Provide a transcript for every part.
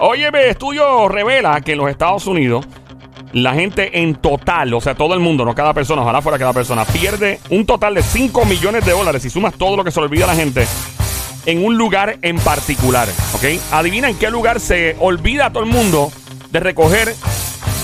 Óyeme, estudio revela que en los Estados Unidos la gente en total, o sea, todo el mundo, no cada persona, ojalá fuera cada persona, pierde un total de 5 millones de dólares si sumas todo lo que se le olvida a la gente en un lugar en particular, ¿ok? Adivina en qué lugar se olvida a todo el mundo de recoger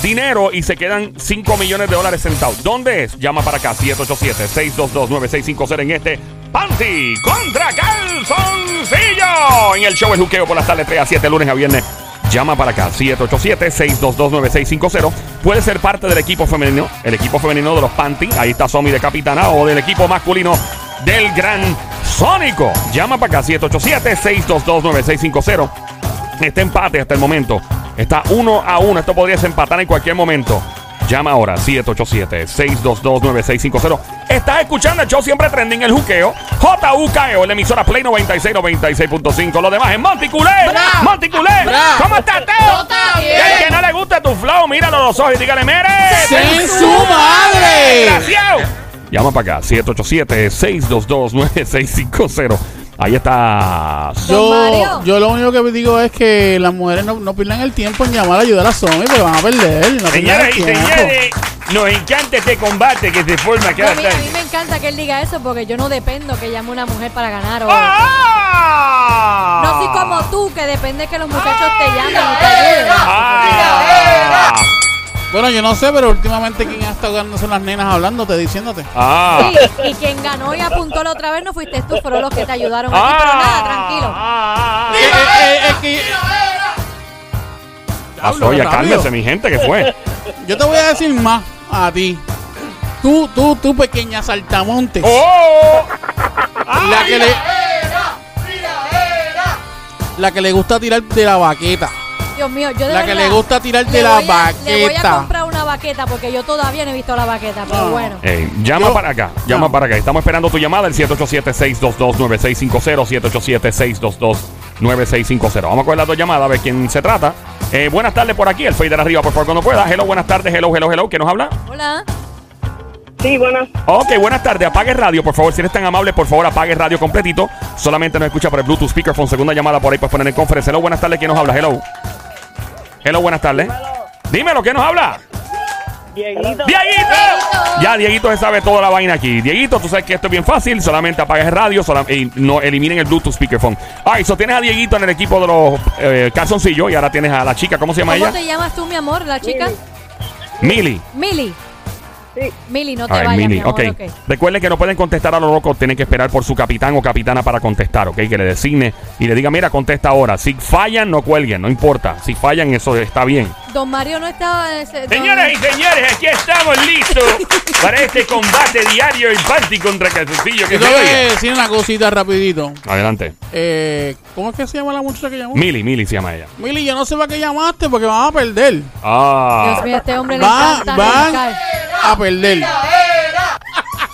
dinero y se quedan 5 millones de dólares sentados. ¿Dónde es? Llama para acá, 787-622-9650 en este Panty contra Calzoncillo. En el show El Juqueo por las tardes 3 a 7, lunes a viernes. Llama para acá, 787-622-9650. Puede ser parte del equipo femenino, el equipo femenino de los Panty. Ahí está Somi de capitana o del equipo masculino del Gran Sónico. Llama para acá, 787-622-9650. Este empate hasta el momento está uno a uno. Esto podría empatar en cualquier momento. Llama ahora 787-622-9650. Estás escuchando el show siempre trending, el juqueo. JUKEO, la emisora Play 96, 96.5. Lo demás es Monticulé. Monticulé. ¿Cómo estás, Teo? Y el que no le gusta tu flow, míralo a los ojos y dígale, mere. ¡Sin su madre! Gracias. Llama para acá, 787-622-9650. Ahí está. Yo, yo lo único que digo es que las mujeres no, no pierdan el tiempo en llamar a ayudar a Somi porque van a perder. No Señoras y señores, nos encanta este combate que se forma No, cada a mí tarde. me encanta que él diga eso porque yo no dependo que llame una mujer para ganar. O... ¡Ah! No soy como tú, que depende que los muchachos te llamen y te ayuden. ¡Ah! Bueno, yo no sé, pero últimamente quien ha estado ganando son las nenas hablándote, diciéndote. ¡Ah! Sí, y quien ganó y apuntó la otra vez no fuiste tú, fueron los que te ayudaron a ti, pero nada, tranquilo. ¡Ah! Eh, eh, eh, es que- Pasó, ya Rápido. cálmese, mi gente, que fue. yo te voy a decir más a ti. Tú, tú, tú, pequeña saltamontes. ¡Oh! La que le. La que le gusta tirar de la baqueta. Dios mío, yo de La que verdad le gusta tirar de le la voy a- Le voy a baqueta. comprar una baqueta porque yo todavía no he visto la baqueta, pero No. bueno. Ey, llama Yo- para acá, llama No. para acá. Estamos esperando tu llamada, el 787-622-9650, 787-622-9650. Vamos a coger las dos llamadas, a ver quién se trata. Eh, buenas tardes por aquí, el fader arriba, por favor, cuando pueda. Hello, buenas tardes, hello, hello, hello. ¿Quién nos habla? Hola. Sí, buenas. Ok, buenas tardes. Apague radio, por favor. Si eres tan amable, por favor, apague radio completito. Solamente nos escucha por el Bluetooth speakerphone. Segunda llamada por ahí, pues poner en conferencia. Hello, buenas tardes. ¿Quién nos habla? Hello. Hello, buenas tardes. Dímelo, ¿quién nos habla? Dieguito. ¡Dieguito! Ya, Dieguito se sabe toda la vaina aquí. Dieguito, tú sabes que esto es bien fácil. Solamente apagues el radio solam- y no eliminen el Bluetooth speakerphone. Ay, so tienes a Dieguito en el equipo de los eh, calzoncillos y ahora tienes a la chica. ¿Cómo se llama ¿Cómo ella? te llamas tú, mi amor, la chica? Mili. Mili. Sí. Mili, no te A ver, vayas, Mili, mi amor, ok. ok. Recuerden que no pueden contestar a lo loco, tienen que esperar por su capitán o capitana para contestar, ¿ok? Que le designe y le diga, mira, contesta ahora. Si fallan, no cuelguen, no importa. Si fallan, eso está bien. Don Mario no estaba... en ese- don- Señoras y señores, aquí estamos listos para este combate diario en Panty contra Calzoncillo. Que Yo se te voy a oiga. decir una cosita rapidito. Adelante. Eh, ¿Cómo es que se llama la muchacha que llamó? Mili, Mili se llama ella. Mili, yo no sé para qué llamaste porque van a perder. Ah. Dios mío, este hombre le Va- encanta van a perder.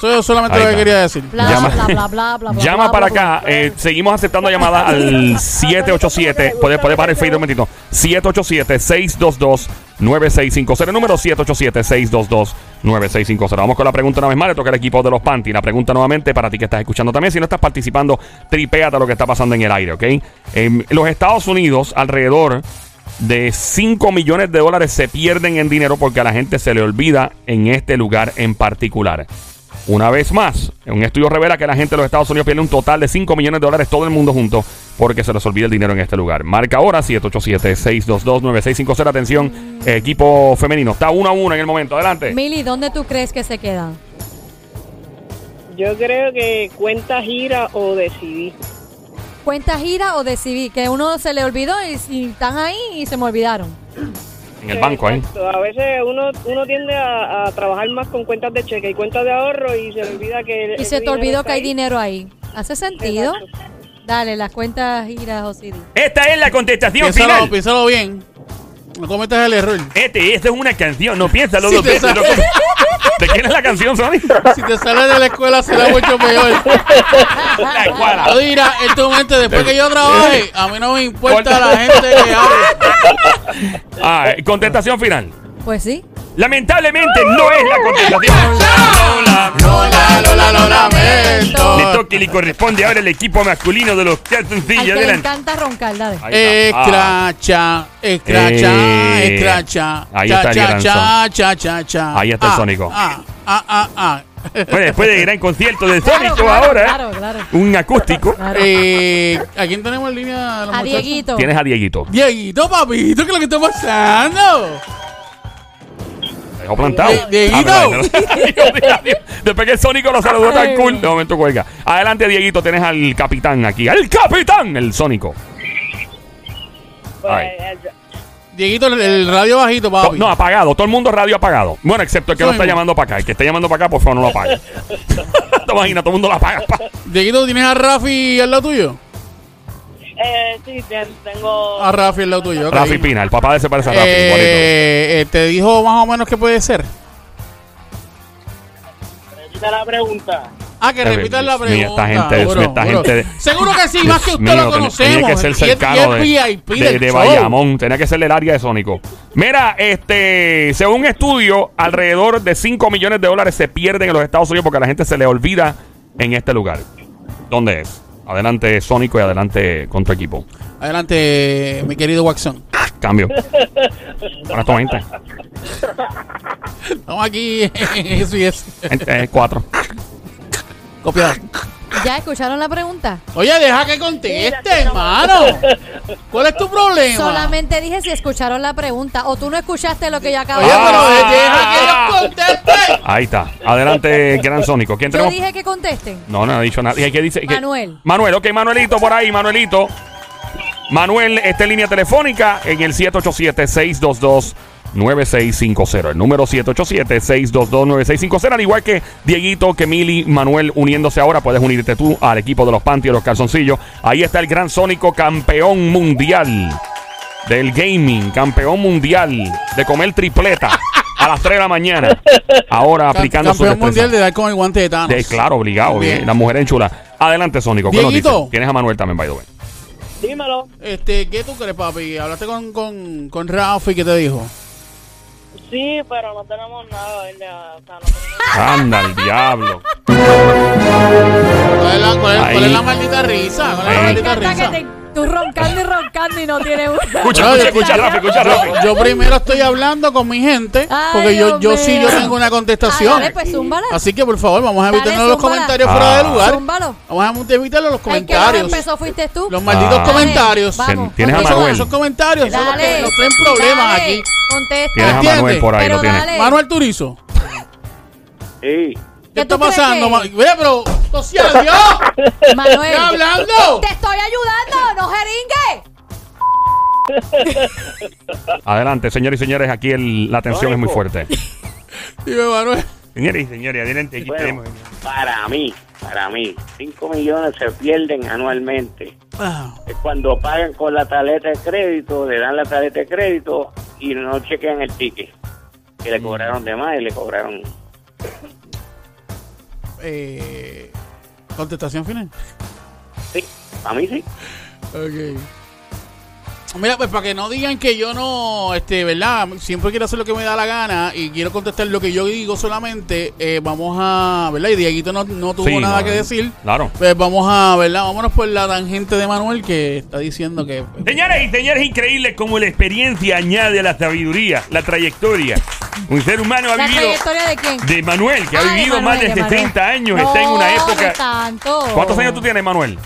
Eso es solamente lo que quería decir. Bla, Llama- bla, bla, bla, bla, bla, Llama bla, para bla, acá. eh, seguimos aceptando llamadas al 787. Puede, puede parar el Facebook un momentito. 787-622-9650. El número 787-622-9650. Vamos con la pregunta una vez más. Le toca al equipo de los Panty. La pregunta nuevamente para ti que estás escuchando también. Si no estás participando, tripéate lo que está pasando en el aire, ¿ok? En los Estados Unidos, alrededor de 5 millones de dólares se pierden en dinero porque a la gente se le olvida en este lugar en particular. Una vez más, un estudio revela que la gente de los Estados Unidos pierde un total de 5 millones de dólares todo el mundo junto porque se les olvida el dinero en este lugar. Marca ahora 787-622-9650. Atención, equipo femenino. Está 1 a 1 en el momento. Adelante. Mili, ¿dónde tú crees que se quedan? Yo creo que cuenta gira o decidí. ¿Cuenta gira o decidí? Que uno se le olvidó y, y están ahí y se me olvidaron. En el banco ahí. Exacto. A veces uno, uno tiende a, a trabajar más con cuentas de cheque y cuentas de ahorro y se le olvida que... Y se te olvidó que hay ahí. dinero ahí. ¿Hace sentido? Exacto. Dale, las cuentas giras o CD. Esta es la contestación Piénsalo, final. piénsalo bien. No cometas el error. Este, esta es una canción. No piénsalo Sí, dos veces. ¿De quién es la canción, Sony? Si te sales de la escuela será mucho peor. La escuela. Yo dirá, en este momento, después que yo trabaje, a mí no me importa la gente que hable. Ah, contestación final. Pues sí. Lamentablemente no es la contestación. Lola. Lola, Lola, lo lamento. Le toca y le corresponde ahora el equipo masculino de los Al calzoncillos. que le Adelante. encanta roncar, dale. Ahí está. Ah. Escracha, escracha, Eh, escracha. ahí cha, está el cha, gran cha, cha, cha, cha. Ahí está el Ah, Sónico. Ah, ah, ah, ah. Bueno, después del gran concierto de Claro, Sónico claro, ahora, claro, claro. un acústico. Claro. Eh, ¿A quién tenemos en línea? los A muchachos? Dieguito. Tienes a Dieguito. Dieguito, papito, ¿qué es lo que está pasando? Dejó plantado. Dieguito. Ah. Después que el Sónico lo saludó tan cool, de momento cuelga. Adelante, Dieguito, tienes al capitán aquí. ¡Al capitán! El Sónico. Pues, Ay. eh, Dieguito, el, el radio bajito, papi. No, apagado. Todo el mundo radio apagado. Bueno, excepto el que no está llamando para acá. El que está llamando para acá, por favor, no lo apague. Te imaginas, todo el mundo lo apaga. pa. Dieguito, ¿tienes a Rafi al lado tuyo? Eh, sí, ten- tengo... A Rafi al lado tuyo, ok. Rafi Pina, el papá de ese parece a Rafi. Eh, eh, ¿Te dijo más o menos qué puede ser? Repita la pregunta. Ah, que Dios repitas la mío, pregunta. esta gente- seguro, esta seguro. gente- Seguro que sí, más que usted Mío, lo conocemos. Tenía que ser Y es- y es cercano de. Bayamón. Tenía que ser del área de Sónico. Mira, este, según un estudio, alrededor de 5 millones de dólares se pierden en los Estados Unidos porque a la gente se le olvida en este lugar. ¿Dónde es? Adelante Sónico y adelante con tu equipo. Adelante, mi querido Waxon. Cambio. 20. Estamos aquí eso y. Eh, cuatro. Copiado. ¿Ya escucharon la pregunta? Oye, deja que conteste, hermano. ¿Cuál es tu problema? Solamente dije si escucharon la pregunta. O tú no escuchaste lo que yo acabo Oye, de pero decir. Ah. deja que ellos contesten. Ahí está. Adelante, Gran Sónico. ¿Quién Yo tenemos? dije que contesten. No, no ha dicho nada. ¿Y qué dice? ¿Qué? Manuel. Manuel, ok, Manuelito por ahí, Manuelito. Manuel, está en línea telefónica en el 787-622-9650. El número 787-622-9650. Al igual que Dieguito, que Mili, Manuel uniéndose ahora, puedes unirte tú al equipo de los Panty y los calzoncillos. Ahí está el gran Sónico, campeón mundial del gaming, campeón mundial de comer tripleta a las 3 de la mañana. Ahora aplicando su Campeón destreza. mundial de dar con el guante de Thanos. De, claro, obligado. Bien. Bien. La mujer en chula. Adelante, Sónico. ¿Qué nos dices? Tienes a Manuel también, by the way. Dímelo. Este, ¿qué tú crees, papi? Hablaste con, con, con Rafi, ¿qué te dijo? Sí, pero no tenemos nada, ¿verdad? O sea, no tenemos... Anda, el diablo. ¿Cuál es la, cuál cuál es la maldita risa? ¿Cuál es la. Me maldita risa? te, tú roncando y roncando y no tienes una. Escucha, escucha, escucha, Rafi, escucha, Rafi. Yo, primero estoy hablando con mi gente, Ay, porque yo, yo sí yo tengo una Ah, contestación. dale, pues zúmbala. Así que por favor, vamos a Dale, evitarnos los zúmbala. comentarios fuera de Ah. lugar. Zúmbalo. Vamos a evitarlos los El que comentarios. empezó fuiste tú. Los malditos Ah. comentarios. Dale, vamos, Tienes a Esos- Manuel. Esos comentarios son los que Dale. nos traen problemas Dale, aquí. Contesta. Tienes a ¿Entiendes? Manuel por ahí, Pero lo tienes. dale. Manuel Turizo. Sí. ¿Qué ¿Qué está pasando? Mira, pero, ¡oh, sea Dios! Manuel. ¿Está hablando? Te estoy ayudando, no jeringue. Adelante, señores y señores. Aquí el- la tensión es muy fuerte. Dime, Manuel. Señores y señores, adelante. Aquí Bueno, tenemos- para mí, para mí, 5 millones se pierden anualmente. Es cuando pagan con la tarjeta de crédito, le dan la tarjeta de crédito y no chequean el ticket. Que le cobraron de más y le cobraron. Eh, contestación final. Sí, para mí sí. Ok. Mira, pues para que no digan que yo no, este, ¿verdad? Siempre quiero hacer lo que me da la gana y quiero contestar lo que yo digo solamente, eh, vamos a, ¿verdad? Y Dieguito no, no tuvo Sí, nada no, que eh, decir. Claro. Pues vamos a, ¿verdad? Vámonos por la tangente de Manuel que está diciendo que... Señores y señores, increíble como la experiencia añade a la sabiduría, la trayectoria. Un ser humano ha ¿La vivido trayectoria de quién? de Manuel, que ha Ah, de vivido Manuel, más de de Manuel. 60 años, No, está en una época. tanto. ¿Cuántos años tú tienes, Manuel?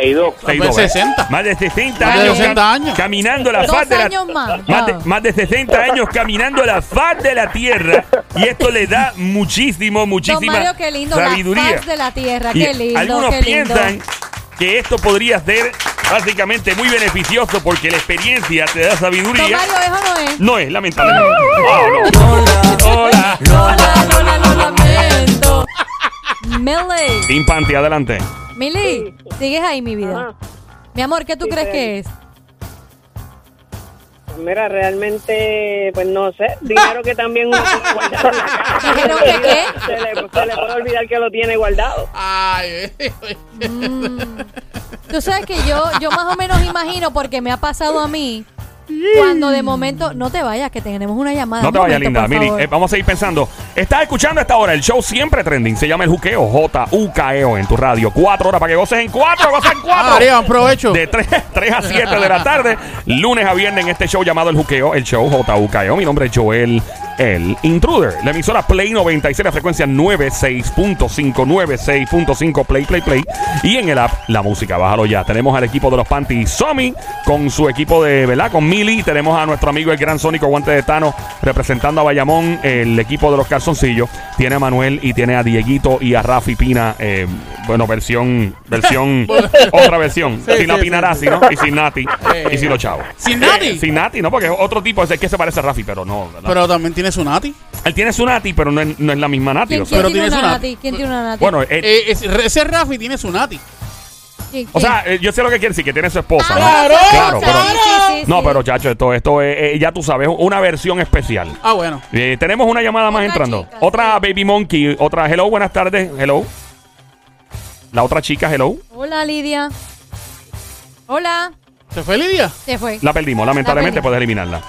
6-2. Seis, dos. 60. Más de 60 Más de años, 60 cam- años. caminando la faz de la años más. Más de, Ah. más de 60 años caminando la faz de la tierra y esto le da muchísimo, Don muchísima Mario, qué lindo. sabiduría. La faz de la tierra. Y Qué lindo, algunos qué lindo. piensan que esto podría ser básicamente muy beneficioso porque la experiencia te da Don sabiduría. Mario, ¿eso no es? No es, lamentablemente. Ah, no. Hola. Millie. Team Panty, adelante. Millie, sigues ahí, mi vida. Ajá. Mi amor, ¿qué tú Sí, crees sí. que es? Pues Mira, realmente, pues no sé, dinero que también uno tiene guardado en la casa. ¿Dijeron que qué? Se le, se le puede olvidar que lo tiene guardado. Ay, Tú sabes que yo, yo más o menos imagino, porque me ha pasado a mí, Cuando de momento, no te vayas, que tenemos una llamada. No Un te vayas, linda. favor. eh, vamos a seguir pensando. Estás escuchando a esta hora el show siempre trending. Se llama El Juqueo. J-U-K-E-O en tu radio. Cuatro horas para que goces en cuatro. Goces en cuatro. Ah, María, aprovecho. De 3, a 7 de la tarde, lunes a viernes en este show llamado El Juqueo, el show JUKEO. Mi nombre es Joel, el Intruder. La emisora Play 96, la frecuencia 96.5, 96.5, Play, Play, Play. Y en el app, la música, bájalo ya. Tenemos al equipo de los Panty Somi con su equipo de, ¿verdad? Con Mili. Tenemos a nuestro amigo el gran Sónico Guante de Tano representando a Bayamón, el equipo de los calzoncillos. Tiene a Manuel y tiene a Dieguito y a Rafi Pina. eh, bueno, versión, versión, otra versión. Sí, sin la Pinarasi, sí. ¿no? Y sin Nati. Eh. y sin los chavos. ¿Sin Nati? Sin Nati, ¿no? Porque es otro tipo, es el que se parece a Rafi, pero no. ¿verdad? Pero también tiene su nati. Él tiene su Nati, pero no es, no es la misma Nati. ¿Quién, o sea. quién Pero tiene una una- nati? ¿Quién tiene una nati? bueno, Eh, es- ese Rafi tiene su nati. ¿Quién- o sea, eh, yo sé lo que quiere decir, que tiene su esposa. ¿no? ¡Claro! Claro, pero. sí, sí, No, sí. pero chacho, esto, esto es, eh, ya tú sabes, una versión especial. Ah, bueno. Eh, tenemos una llamada más Otra entrando. chica, otra sí. Baby Monkey, otra Hello, buenas tardes. Hello. La otra chica, Hello. Hola, Lidia. Hola. ¿Se fue Lidia? Se fue. La perdimos, lamentablemente perdimos. puedes eliminarla.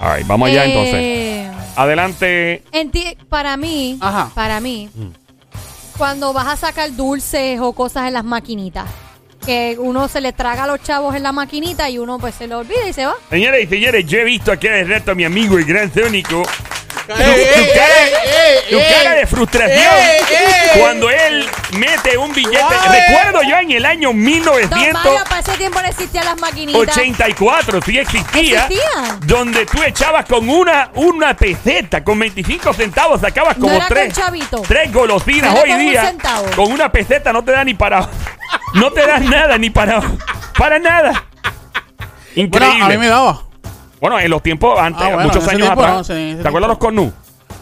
All right, vamos allá entonces. Adelante. enti- para mí, Ajá. para mí, cuando vas a sacar dulces o cosas en las maquinitas, que uno se le traga a los chavos en la maquinita y uno pues se le olvida y se va. Señoras y señores, yo he visto aquí de rato a mi amigo el gran Sónico. ¡Eh, tu cara- de frustración cuando él mete un billete. Recuerdo yo en el año No, vaya, para ese tiempo no existían las maquinitas. 1984, sí existía. Donde tú echabas con una, una peseta, con 25 centavos, sacabas como tres, tres golosinas hoy día. Con una peseta no te da ni para. No te da nada, ni para. Para nada. Increíble. a mí me daba. Bueno, en los tiempos antes, Ah, bueno, muchos en ese años tiempo atrás. no, sí, en ese ¿Te acuerdas los cornú?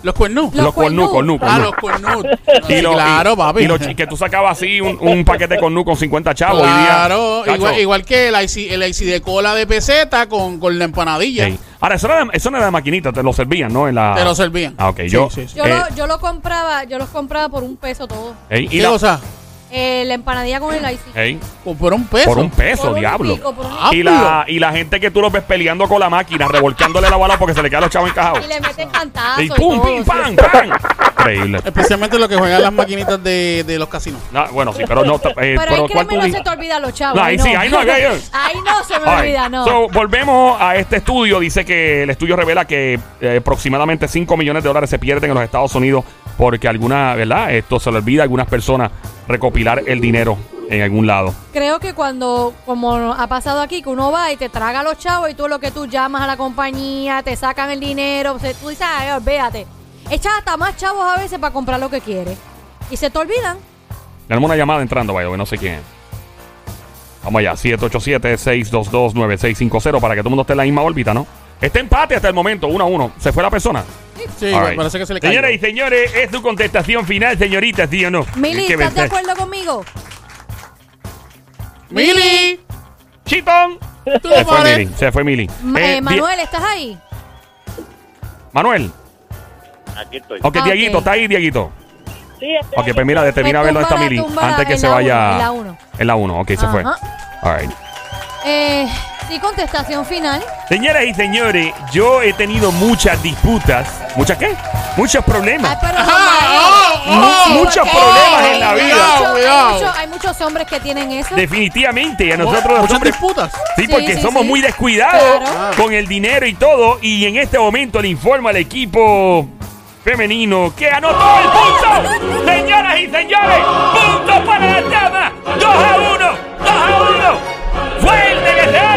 ¿Los cuernú? Los cornú, cornú. Ah, cornú. los lo- claro, y- papi. Y lo chi- que tú sacabas así un, un paquete con nu con 50 chavos. hoy día, Claro, igual, igual que el IC, el IC de cola de peseta con, con la empanadilla. ey. Ahora, eso, era, eso no era de maquinita, te lo servían, ¿no? En la... Te lo servían. Ah, ok. Sí, yo, sí, sí. Yo, eh, lo, yo lo compraba, yo los compraba por un peso todo. ey, y ¿Qué la- cosa? Eh, la empanadilla con el ice. ey, Por- Por un peso. por un peso, Por un diablo. pico, por un- Ah, y, la, y la gente que tú los ves peleando con la máquina, revolcándole la bala porque se le quedan los chavos encajados. Y le meten cantazos Y pum, todo, pim, sí. pam, pam. Increíble. Especialmente lo que juegan las maquinitas de, de los casinos. No, bueno, sí, pero no. eh, Pero ahí ¿cuál créeme, no se te olvida los chavos. No, ahí sí, ahí no, ahí- ahí- Ahí no se me All right. olvida, no. So, volvemos a este estudio. Dice que el estudio revela que eh, aproximadamente 5 millones de dólares se pierden en los Estados Unidos porque alguna, ¿verdad? Esto se le olvida a algunas personas recopilar el dinero en algún lado. Creo que cuando, como ha pasado aquí, que uno va y te traga a los chavos y tú lo que tú llamas a la compañía, te sacan el dinero, tú dices, ay, olvídate. Echas hasta más chavos a veces para comprar lo que quieres. Y se te olvidan. Tenemos una llamada entrando, vaya, no sé quién. Vamos allá, 787-622-9650 para que todo el mundo esté en la misma órbita, ¿no? Este empate hasta el momento, 1 a 1. ¿Se fue la persona? Sí, right. parece que se le cayó. Señoras y señores, es tu contestación final, señorita, ¿sí o no? Mili, ¿Qué ¿estás de acuerdo conmigo? ¡Mili! ¡Chitón! ¿Tú Se fue? Mili, se fue Mili. Ma- Eh, eh, Manuel, ¿estás ahí? Manuel. Aquí estoy. Ok, Ah, Dieguito. ¿está ahí, Dieguito? Sí, estoy Ok, pues mira, termina a ver dónde está Mili antes que se vaya. en la uno. En la 1, ok, se fue. All right. Eh, sí, contestación final. Señoras y señores, yo he tenido muchas disputas. ¿Muchas qué? Muchos problemas. Ay, pero Ah, normal. oh, Sí, muchos problemas en la vida. hay muchos- Hay muchos hombres que tienen eso. Definitivamente, y a nosotros los Muchas hombres. disputas. Sí, Sí, porque sí, somos sí. muy descuidados Claro. con el dinero y todo. Y en este momento le informo al equipo femenino que anotó el punto. Señoras y señores, punto para la dama. 2 a 1, 2 a 1. Fuerte que se oiga.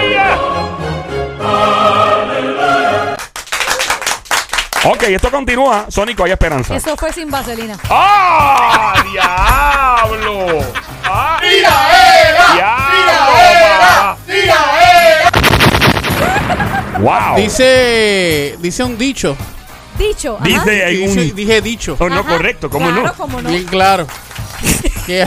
Ok, esto continúa. Sónico, hay esperanza. Eso fue sin vaselina. ¡Ah! ¡Diablo! ¡Ah! ¡Diablo! ¡Wow! Dice, dice un dicho. Dicho. ajá. Dice hay Dice- un. dije dicho. Oh, no, Ajá. correcto, ¿cómo claro, no? cómo no. Bien claro. que,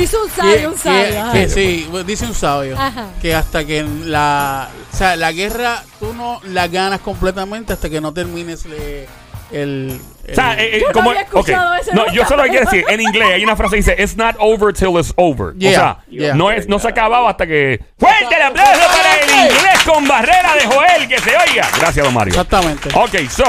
Dice un que- sabio, un sabio. que- que sí, dice un sabio. Ajá. Que hasta que la. O sea, la guerra tú no la ganas completamente hasta que no termines le- el, O sea, el- eh, eh, Yo no como, había escuchado ok. ese No, yo solo quiero decir, en inglés hay una frase que dice, it's not over till it's over. Yeah, o sea, yeah. no, es, no se ha acabado hasta que... ¡Fuerte el aplauso para el inglés con barrera de Joel! ¡Que se oiga! Gracias, don Mario. exactamente. Ok, so,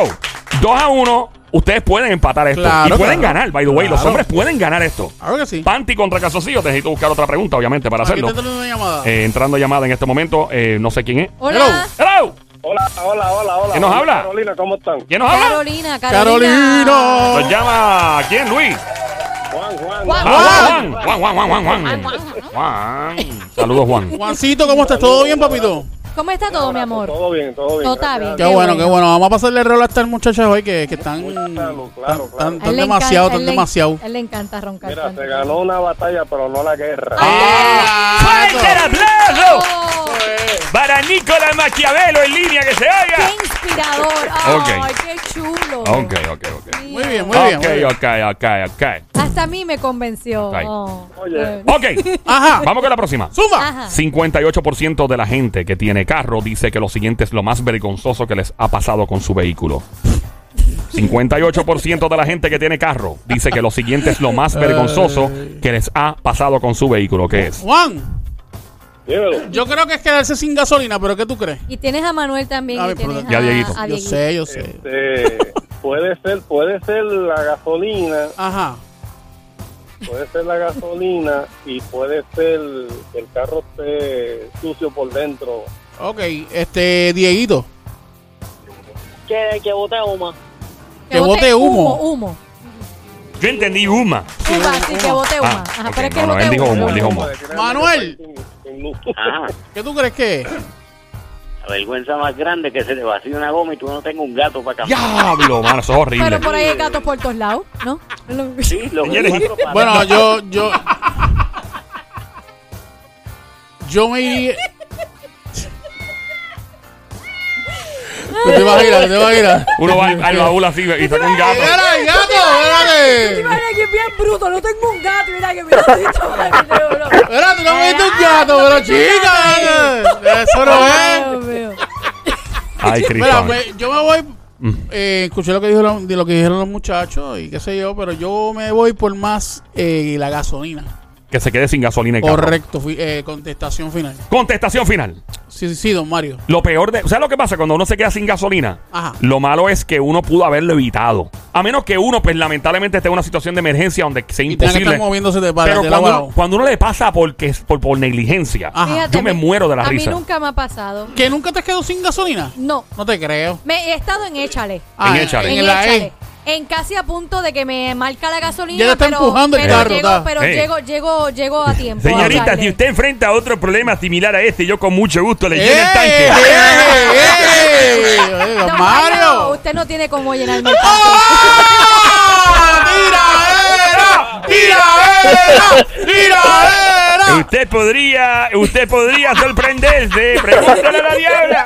2 a 1, ustedes pueden empatar esto. Claro, y pueden claro. ganar, by the way. Los hombres pueden ganar esto. Claro que sí. Panty contra Casocillo, necesito buscar otra pregunta, obviamente, para Aquí hacerlo. una llamada. Eh, entrando llamada en este momento, eh, no sé quién es. Hola. ¡Hello! Hola, hola, hola, hola. ¿Quién nos habla? Carolina, ¿cómo están? ¿Quién nos habla? Carolina, Carolina. Carolina. Nos llama, ¿quién, Luis? Juan, Juan. Juan. Ah, Juan, Juan, Juan, Juan, Juan, Juan. Juan. Saludos, Juan. Juancito, ¿cómo estás? ¿Todo bien, papito? ¿Cómo está todo, mi amor? Todo bien, todo bien. Todo está gracias Qué Qué bueno, bueno. qué bueno. Vamos a pasarle el rol a estas muchachas hoy que, que están, claro, claro. están- demasiado, encanta- están demasiado. A él le encanta roncar. Mira, tanto. se ganó una batalla, pero no la guerra. ¡Ah! ¡Fuerte el aplauso! Para Nicolás Maquiavelo en línea que se ¡Qué oiga. inspirador! ¡Ay, Ok. qué chulo! Ok, ok, ok. Muy bien, muy bien. Ok, muy bien. ok, ok, ok. Hasta a mí me convenció. Ay. Oh, Oye. bueno. Ok, Ajá. vamos con la próxima. Ajá. 58% de la gente que tiene carro dice que lo siguiente es lo más vergonzoso que les ha pasado con su vehículo. 58% de la gente que tiene carro dice que lo siguiente es lo más vergonzoso que les ha pasado con su vehículo. ¿Qué es? Juan, Dímelo. yo creo que es quedarse sin gasolina, pero ¿qué tú crees? Y tienes a Manuel también. A y ver, tienes Ya, a, Dieguito. a Yo Dieguito. sé, yo sé. Este, puede ser, puede ser la gasolina, Ajá. puede ser la gasolina y puede ser que el carro esté sucio por dentro. Ok, este, Dieguito. Que, que bote humo. Que bote humo. Humo. Yo entendí Uma. Humo, sí, que bote humo. Ah, Ajá, ok, pero es que no, no, bote él dijo humo. humo, él dijo humo. Manuel. Ajá. ¿Qué tú crees que es? La vergüenza más grande que se te vacíe una goma y tú no tengas un gato para cambiar. Diablo, mano, eso es horrible. Pero por ahí hay gatos por todos lados, ¿no? Sí, los. Bueno, yo, yo. Yo me iría. ¿Qué te vas a ir? ¿Qué te ir? Uno va al al baúl así y saca un gato. ¡Mira, el gato! Mira que bien bruto, no tengo un gato, mira que mira. Espera, tú no me diste un gato, pero chica. Eso no es. Ay, Mira, Cristo. me- yo me voy. eh, escuché lo que dijeron, de lo que dijeron los muchachos y qué sé yo, pero yo me voy por más eh, la gasolina. Que se quede sin gasolina el carro. Correcto, eh, contestación final. Contestación final. Sí, sí, sí, don Mario. Lo peor de. ¿Sabes lo que pasa cuando uno se queda sin gasolina? Ajá. Lo malo es que uno pudo haberlo evitado. A menos que uno, pues lamentablemente, esté en una situación de emergencia donde sea Y que imposible. estar moviéndose de para Pero de cuando lado a uno, lado. cuando uno le pasa porque, por, por negligencia, Ajá. Fíjate, yo me muero de la A risa. mí nunca me ha pasado. ¿Que nunca te has quedado sin gasolina? No. No te creo. Me he estado en Échale. Ah, Échale. En, En la Échale. En casi a punto de que me marca la gasolina. Ya está pero, empujando el pero carro, Llego, está. pero Ey. llego, llego, llego a tiempo. Señorita, si usted enfrenta a otro problema similar a este, yo con mucho gusto le ¡Eh, lleno el tanque. eh, eh! Oye, Don don Mario! usted no tiene cómo llenarme el tanque. ¡Ah! ¡Tiraera! ¡Tiraera! Usted podría, usted podría sorprenderse. Pregúntale a la diabla.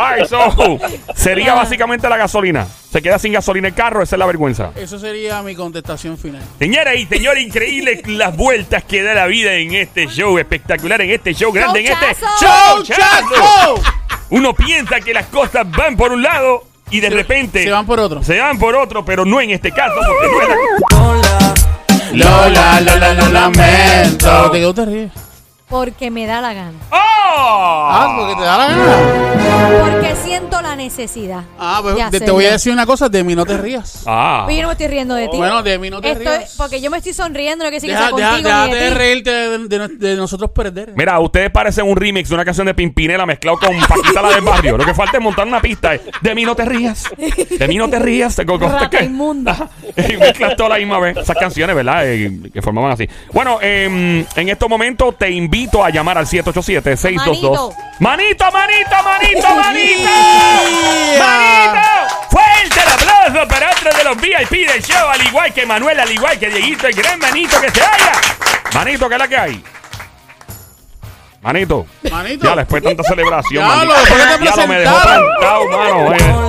Ay, so, sería básicamente la gasolina. Se queda sin gasolina el carro, esa es la vergüenza. Eso sería mi contestación final. Señoras y señores, increíble las vueltas que da la vida en este show espectacular, en este show grande, en este ¡Showchazo! showchazo. Uno piensa que las cosas van por un lado y de repente Se van por otro. se van por otro, pero no en este caso, porque no es la- Lola, Lola, lo lamento. ¿De qué te ríes? Porque me da la gana. ¡Oh! Ah, porque te da la gana. Porque siento la necesidad. Ah, pues de te, hacerlo. voy a decir una cosa, de mí no te rías. Ah. Oye, yo no me estoy riendo de ti. Bueno, de mí no te Estoy- rías. Porque yo me estoy sonriendo, no que sí que Deja, sea deja, contigo déjate de de ti. reírte de, de- de nosotros perder. Mira, ustedes parecen un remix de una canción de Pimpinela mezclado con Paquita la del barrio. Lo que falta es montar una pista. eh. De mí no te rías. De mí no te rías. Te co- co- Rata inmunda. Ajá. Y mezclas toda la misma vez. Esas canciones, ¿verdad? Eh, que formaban así. Bueno, em, en estos momentos te invito a llamar al 787-622. Manito, manito, manito, manito. Manito. Fuerte el aplauso para otro de los VIP del show. Al igual que Manuel, al igual que Dieguito, el gran manito que se haya. Manito, ¿qué es la que hay? Manito. Manito. Ya después de tanta celebración. Ya, maldito. lo, Ya lo me dejó plantado, mano. eh.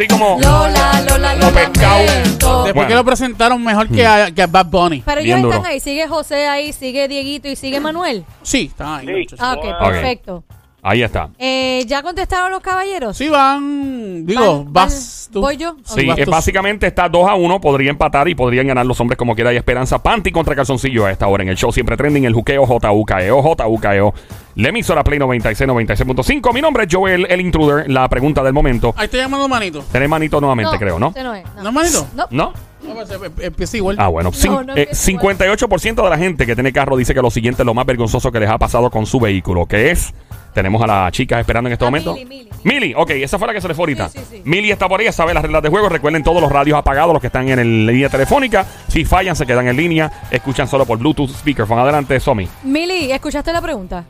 Así como. Lola, Lola, Lola. pescado. Después Bueno. que lo presentaron mejor que, a, que a Bad Bunny. Pero Bien ellos están duro. ahí. Sigue José ahí, sigue Dieguito y sigue Manuel. Sí, están ahí. Sí. Ah, ok, Ok. perfecto. Ahí está. Eh, ¿Ya contestaron los caballeros? Sí, van. Digo, Van- vas van- tú. ¿Voy yo? Sí, vas eh, tú. básicamente está 2 a 1. Podría empatar y podrían ganar los hombres como quiera. Hay esperanza. Panty contra calzoncillo a esta hora en el show. Siempre trending el juqueo JUKEO, JUKEO. La emisora Play 96, 96.5. Mi nombre es Joel, el intruder. La pregunta del momento. Ahí está llamando Manito. Tenés manito nuevamente, creo, ¿no? ese no es. ¿No es manito? No. ¿No? No, pues, em- empieza igual. Ah, bueno. Cin- no eh, empieza igual. 58% de la gente que tiene carro dice que lo siguiente es lo más vergonzoso que les ha pasado con su vehículo, que es... Tenemos a las chicas esperando en este A momento. Mili, Mili. Mili, ok, esa fue la que se le fue ahorita. Sí, sí, sí. Mili está por ella, sabe las reglas de juego. Recuerden todos los radios apagados, los que están en el- línea telefónica. Si fallan, se quedan en línea. Escuchan solo por Bluetooth speakerphone. Adelante, Somi. Mili, ¿escuchaste la pregunta?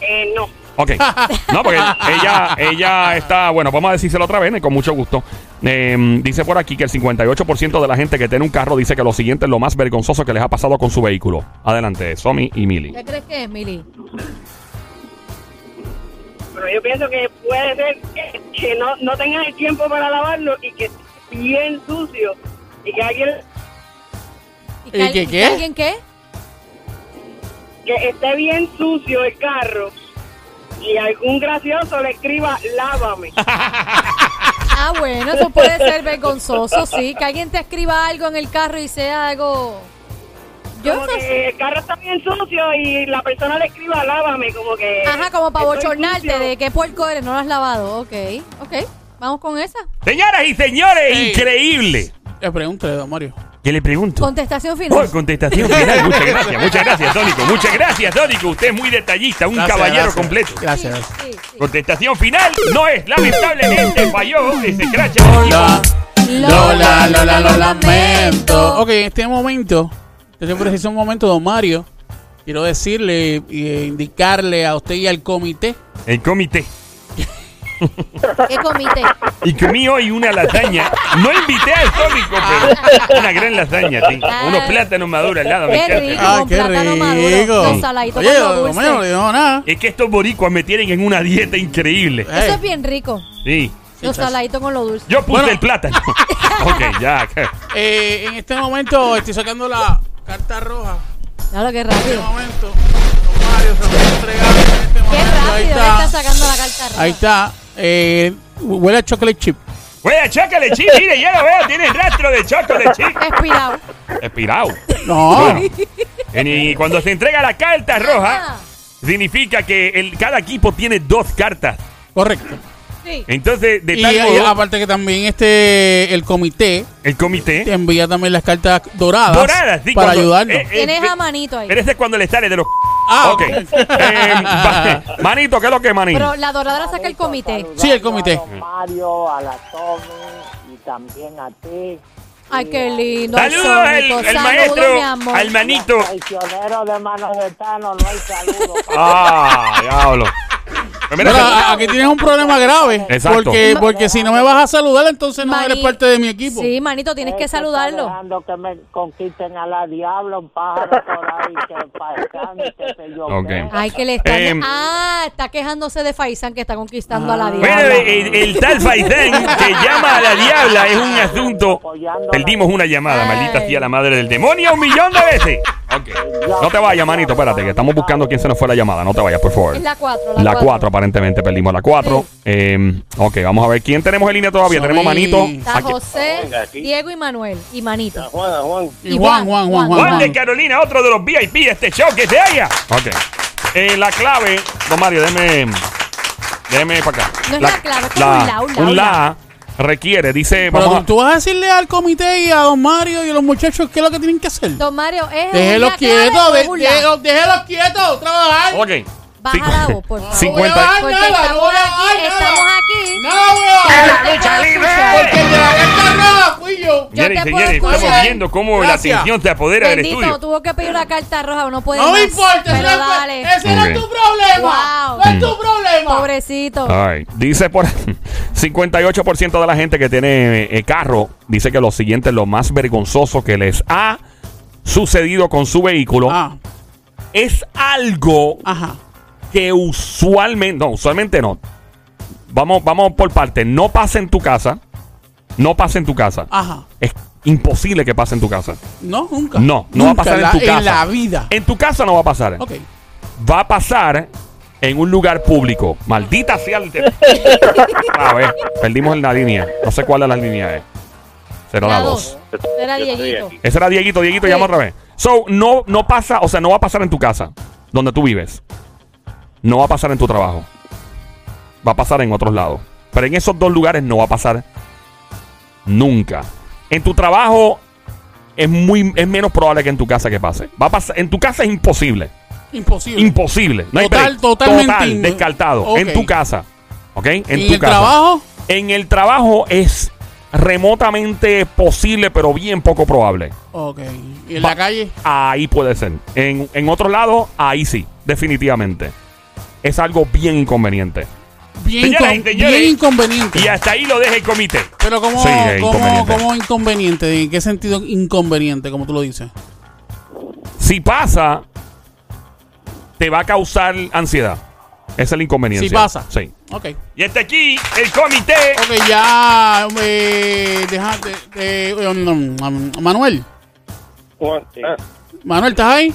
Eh, no. Ok. No, porque ella, ella está, bueno, vamos a decírselo otra vez, con mucho gusto. Eh, dice por aquí que el 58% de la gente que tiene un carro dice que lo siguiente es lo más vergonzoso que les ha pasado con su vehículo. Adelante, Somi y Mili. ¿Qué crees que es, Mili? Pero yo pienso que puede ser que, que no, no tengas el tiempo para lavarlo y que esté bien sucio y que alguien ¿Y que qué, que qué? ¿Alguien qué? que esté bien sucio el carro y algún gracioso le escriba lávame. Ah, bueno, eso puede ser vergonzoso, sí. Que alguien te escriba algo en el carro y sea algo... Yo Como que el carro está bien sucio y la persona le escriba lávame, como que. Ajá, como para bochornarte de qué puerco eres, no lo has lavado. Ok, ok. Vamos con esa. Señoras y señores, Ey. increíble. Eh, pregúntale, don Mario. ¿Qué le pregunto? Contestación final. Oh, contestación final. Muchas gracias, muchas gracias, Tónico. Muchas gracias, Tónico. Usted es muy detallista, un Gracias, caballero gracias. completo. Gracias. Sí, gracias. sí, sí. Contestación final no es, lamentablemente falló ese crash. Lola, Lola, Lola, Lola, lo lo lamento. Ok, en este momento, en este preciso momento, don Mario, quiero decirle e indicarle a usted y al comité El comité. ¿Qué comité? Y comí hoy una lasaña. No invité al Tónico, pero una gran lasaña, sí. Ah. Unos plátanos maduros al lado. me Qué encanta. rico. Con qué maduro, rico. saladito Oye, no le digo nada. Es que estos boricuas me tienen en una dieta increíble. Eso es bien rico. Sí. Los saladitos con lo dulce. Yo puse Bueno. el plátano. ok, ya. eh, en este momento estoy sacando la carta roja. Claro, qué En este rápido. momento, don Mario se lo voy a entregar en este Qué momento. Ahí rápido que está está. sacando la carta roja. Ahí está. Eh, huele a chocolate chip. Oye, chocolate chip, mire, ya lo veo, tiene rastro de chocolate chip. Expirado. Expirado. No. Bueno. Y cuando se entrega la carta roja, significa que el, cada equipo tiene dos cartas. Correcto. Sí. Entonces, de Y, tal y modo, aparte que también este el comité el comité te envía también las cartas doradas, Doradas, sí, para cuando- ayudarnos. eh, eh, Tienes a manito ahí. Pero ese es cuando le sale de los. Ah, ok. Eh, va- manito, ¿qué es lo que es manito? Pero la dorada la saca el comité. Sí, el comité. A Mario, a la Tommy y también a ti. Ay, qué lindo. Saludos al, Saludos, maestro, mi amor. al manito. Traicionero de manos de Tano, no hay saludo. Ah, diablo. Pues mira, Pero a- aquí tienes un problema grave. Exacto. Porque, porque si no me vas a saludar, entonces no Mani- eres parte de mi equipo. Sí, manito, tienes que saludarlo. dejando que me conquisten a la diabla, un pájaro por ahí que paisán y qué sé yo Ok. qué. Ay, que le está. Em. ah, está quejándose de Faisán que está conquistando a la Bueno, diabla. el, el tal Faisán que llama a la diabla es un asunto. Perdimos una llamada, Ay. maldita sea la madre del demonio, un millón de veces. No te vayas, manito, espérate, que estamos buscando quién se nos fue la llamada. No te vayas, por favor. Es la 4. La 4, aparentemente perdimos la 4. ok, vamos a ver quién tenemos en línea todavía. Soy- Tenemos manito. Está Aquí. José. Diego y Manuel. Y Manito. Juan, Juan. Y Juan, Juan, Juan, Juan. Juan de Carolina, otro de los VIP de este show que se haya. Ok. Eh, la clave, don Mario, déjeme. Déjeme para acá. No es la clave, es como un la, un la, un la requiere, dice. Pero Vamos tú, tú vas a decirle al comité y a don Mario y a los muchachos qué es lo que tienen que hacer. Don Mario, ¿es Déjelos quietos, de- déjelos quietos, trabajar. ok. Baja la voz, por favor. No voy a 50. bajar Porque nada, no estamos voy a aquí, estamos aquí. No voy a bajar. Yo te puedo escuchar. Porque el de la carta roja fui yo. Yo Señores y te puedo señores, estamos escuchar. viendo cómo Gracias. la atención se apodera del Bendito, estudio. tuvo que pedir una carta roja, no puede No me más. importa, Pero ese, dale. ese Ok. es tu problema. Wow. No es tu problema. Pobrecito. Right. Dice por 58% de la gente que tiene eh, carro dice que lo siguiente es lo más vergonzoso que les ha sucedido con su vehículo. Ah, Es algo ajá. Que usualmente, no, usualmente no. Vamos, vamos por parte. No pasa en tu casa. No pasa en tu casa. Ajá. Es imposible que pase en tu casa. No, nunca. No, no va a pasar en la- tu casa. En la vida. En tu casa no va a pasar. Ok. Va a pasar en un lugar público. Maldita sea el. te- A ver, perdimos en la línea. No sé cuál de las líneas es. Será la La 2. dos. Era Dieguito. Ese era Dieguito, Dieguito, llama otra vez. So, no, no pasa, o sea, no va a pasar en tu casa, donde tú vives. No va a pasar en tu trabajo. Va a pasar en otros lados. Pero en esos dos lugares no va a pasar nunca. En tu trabajo es muy es menos probable que en tu casa que pase. Va a pasar, en tu casa es imposible. Imposible. Imposible. No Total- totalmente Total, descartado. En tu casa. ¿Ok? En ¿Y tu el casa. trabajo? En el trabajo es remotamente posible, pero bien poco probable. Ok. ¿Y en Va- la calle? Ahí puede ser. En, en otro lado, ahí sí, definitivamente. Es algo bien inconveniente. Bien, Señoras y incon- señores, bien inconveniente. Y hasta ahí lo deja el comité. Pero ¿cómo, Sí, es cómo, inconveniente. inconveniente? ¿En qué sentido inconveniente, como tú lo dices? Si pasa, te va a causar ansiedad. Esa es la inconveniencia. Si pasa. Sí. Ok. Y está aquí el comité. Ok, ya. Eh, deja de- de- um, um, Manuel. Manuel, ¿estás ahí?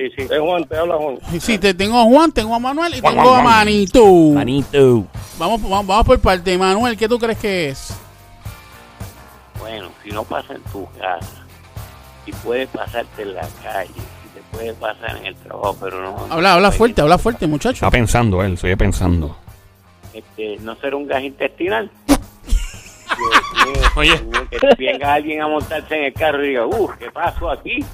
Sí, sí. es Juan, te habla Juan. Sí, te tengo a Juan, tengo a Manuel y Juan, tengo Juan, a. Manito. Manito. Vamos, vamos, vamos por parte. Manuel, ¿qué tú crees que es? Bueno, si no pasa en tu casa, si puede pasarte en la calle, si te puede pasar en el trabajo, pero no. Habla, habla fuerte, habla fuerte, muchacho. Está pensando él, estoy pensando. Este, no ser un gas intestinal. Oye. Que venga alguien a montarse en el carro y diga, uff, ¿qué pasó aquí?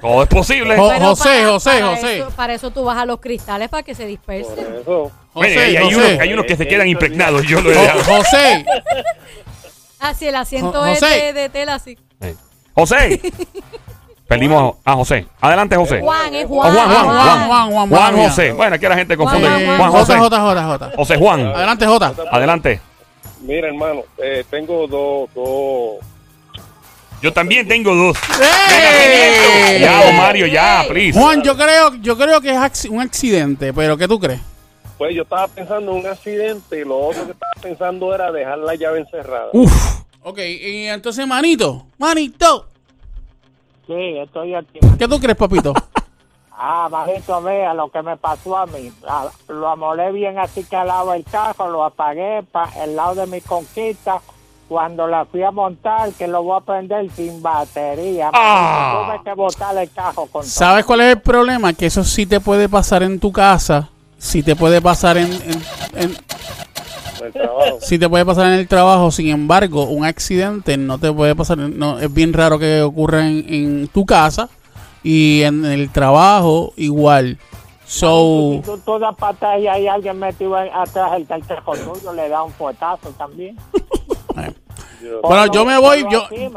Todo es posible. Jo- Pero José, José, para José. Eso, para eso tú bajas los cristales para que se Por dispersen. eso. José, hay, hay José. unos, hay unos que se quedan impregnados. Yo lo he Jo- dejado. José, Ah, sí, el asiento Jo- es José. de, de tela así. Sí. José. Perdimos a José. Adelante, José. Juan, es Oh, Juan. Juan, Juan, Juan, Juan, Juan, Juan, Juan Juan. José. Bueno, aquí la gente confunde. Juan, Juan, Juan. José. J, J, J, J. José Juan. Adelante, J. Adelante. Mira, hermano, eh, tengo dos, dos. Yo también tengo dos. ¡Ey! Ya, don Mario, ya, please. Juan, yo creo, yo creo que es un accidente, pero ¿qué tú crees? Pues yo estaba pensando en un accidente y lo otro que estaba pensando era dejar la llave encerrada. Uf. Ok, y entonces, manito, manito, Sí, estoy aquí. ¿qué tú crees, papito? Ah, bajito, vea lo que me pasó a mí. Ah, Lo amolé bien así que al lado del carro, lo apagué para el lado de mi conquista. Cuando la fui a montar, que lo voy a prender sin batería. Ah. Tuve que botar el carro con todo. ¿Sabes cuál es el problema? Que eso sí te puede pasar en tu casa, sí te puede pasar en, en- en- El trabajo. sí te puede pasar en el trabajo. Sin embargo, un accidente no te puede pasar. No, es bien raro que ocurra en, en tu casa y en el trabajo igual. So, Si tú, tú das patas y hay alguien metido atrás del carro tuyo, le da un fuetazo también. Yo- Bueno, yo me voy, yo- así,